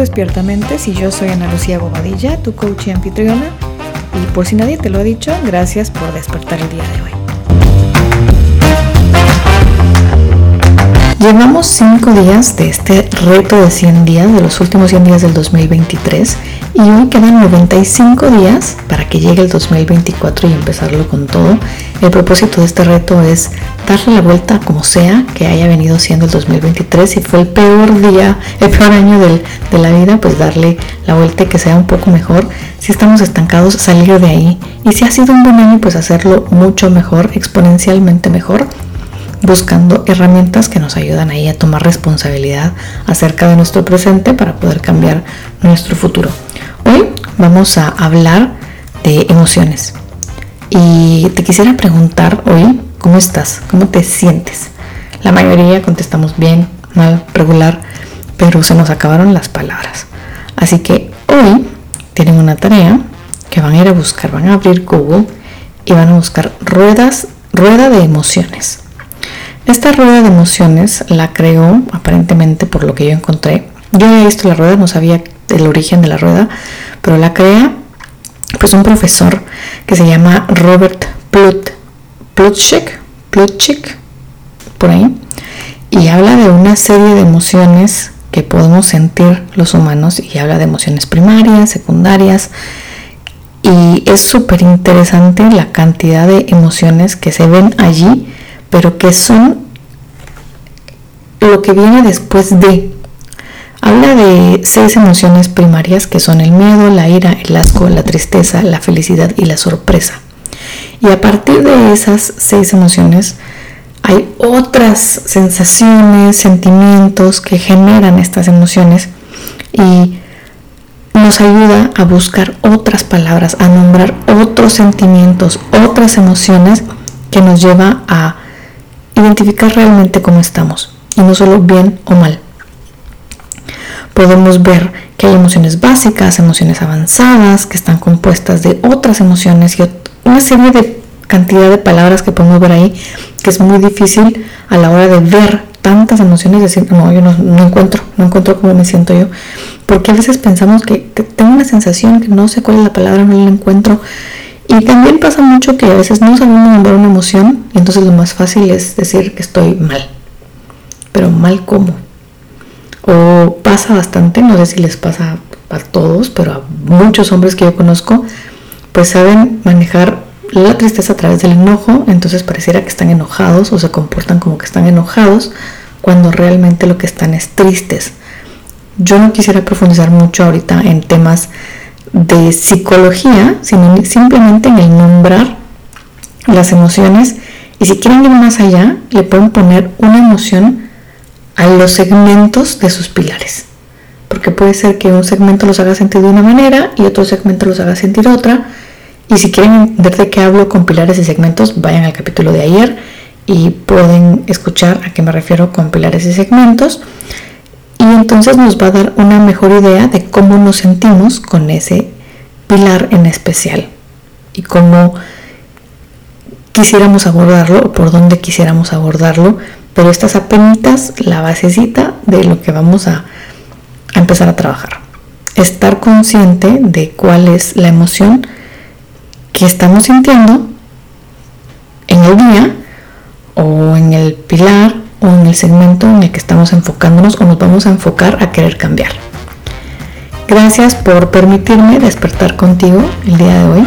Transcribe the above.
Despiertamente, si yo soy Ana Lucía Bobadilla, tu coach y anfitriona. Y por si nadie te lo ha dicho, gracias por despertar el día de hoy. Llevamos 5 días de este reto de 100 días, de los últimos 100 días del 2023, y hoy quedan 95 días para que llegue el 2024 y empezarlo con todo. El propósito de este reto es darle la vuelta como sea que haya venido siendo el 2023. Si fue el peor día, el peor año de la vida, pues darle la vuelta y que sea un poco mejor. Si estamos estancados, salir de ahí. Y si ha sido un buen año, pues hacerlo mucho mejor, exponencialmente mejor buscando herramientas que nos ayudan ahí a tomar responsabilidad acerca de nuestro presente para poder cambiar nuestro futuro. Vamos a hablar de emociones y te quisiera preguntar hoy cómo estás, cómo te sientes. La mayoría contestamos bien, mal, regular, pero se nos acabaron las palabras. Así que hoy tienen una tarea que van a ir a buscar, van a abrir Google y van a buscar ruedas, rueda de emociones. Esta rueda de emociones la creó aparentemente por lo que yo encontré. Yo había visto la rueda, no sabía el origen de la rueda, pero la crea pues un profesor que se llama Robert Plut, Plutchik, Plutchik, por ahí, y habla de una serie de emociones que podemos sentir los humanos y habla de emociones primarias, secundarias, y es súper interesante la cantidad de emociones que se ven allí pero que son lo que viene después de. Habla de seis emociones primarias que son el miedo, la ira, el asco, la tristeza, la felicidad y la sorpresa. Y a partir de esas seis emociones hay otras sensaciones, sentimientos que generan estas emociones y nos ayuda a buscar otras palabras, a nombrar otros sentimientos, otras emociones que nos lleva a identificar realmente cómo estamos y no solo bien o mal. Podemos ver que hay emociones básicas, emociones avanzadas, que están compuestas de otras emociones y una serie de cantidad de palabras que podemos ver ahí, que es muy difícil a la hora de ver tantas emociones, decir, no, yo no, encuentro, no encuentro cómo me siento yo, porque a veces pensamos que, que, tengo una sensación que no sé cuál es la palabra, no la encuentro, y también pasa mucho que a veces no sabemos nombrar una emoción y entonces lo más fácil es decir que estoy mal. Pero mal cómo. O pasa bastante, no sé si les pasa a todos, pero a muchos hombres que yo conozco, pues saben manejar la tristeza a través del enojo, entonces pareciera que están enojados o se comportan como que están enojados cuando realmente lo que están es tristes. Yo no quisiera profundizar mucho ahorita en temas de psicología, sino simplemente en el nombrar las emociones. Y si quieren ir más allá, le pueden poner una emoción a los segmentos de sus pilares. Porque puede ser que un segmento los haga sentir de una manera y otro segmento los haga sentir otra. Y si quieren entender de qué hablo con pilares y segmentos, vayan al capítulo de ayer y pueden escuchar a qué me refiero con pilares y segmentos y entonces nos va a dar una mejor idea de cómo nos sentimos con ese pilar en especial y cómo quisiéramos abordarlo o por dónde quisiéramos abordarlo, pero esta es apenas la basecita de lo que vamos a, a empezar a trabajar. Estar consciente de cuál es la emoción que estamos sintiendo en el día o en el pilar o en el segmento en el que estamos enfocándonos o nos vamos a enfocar a querer cambiar. Gracias por permitirme despertar contigo el día de hoy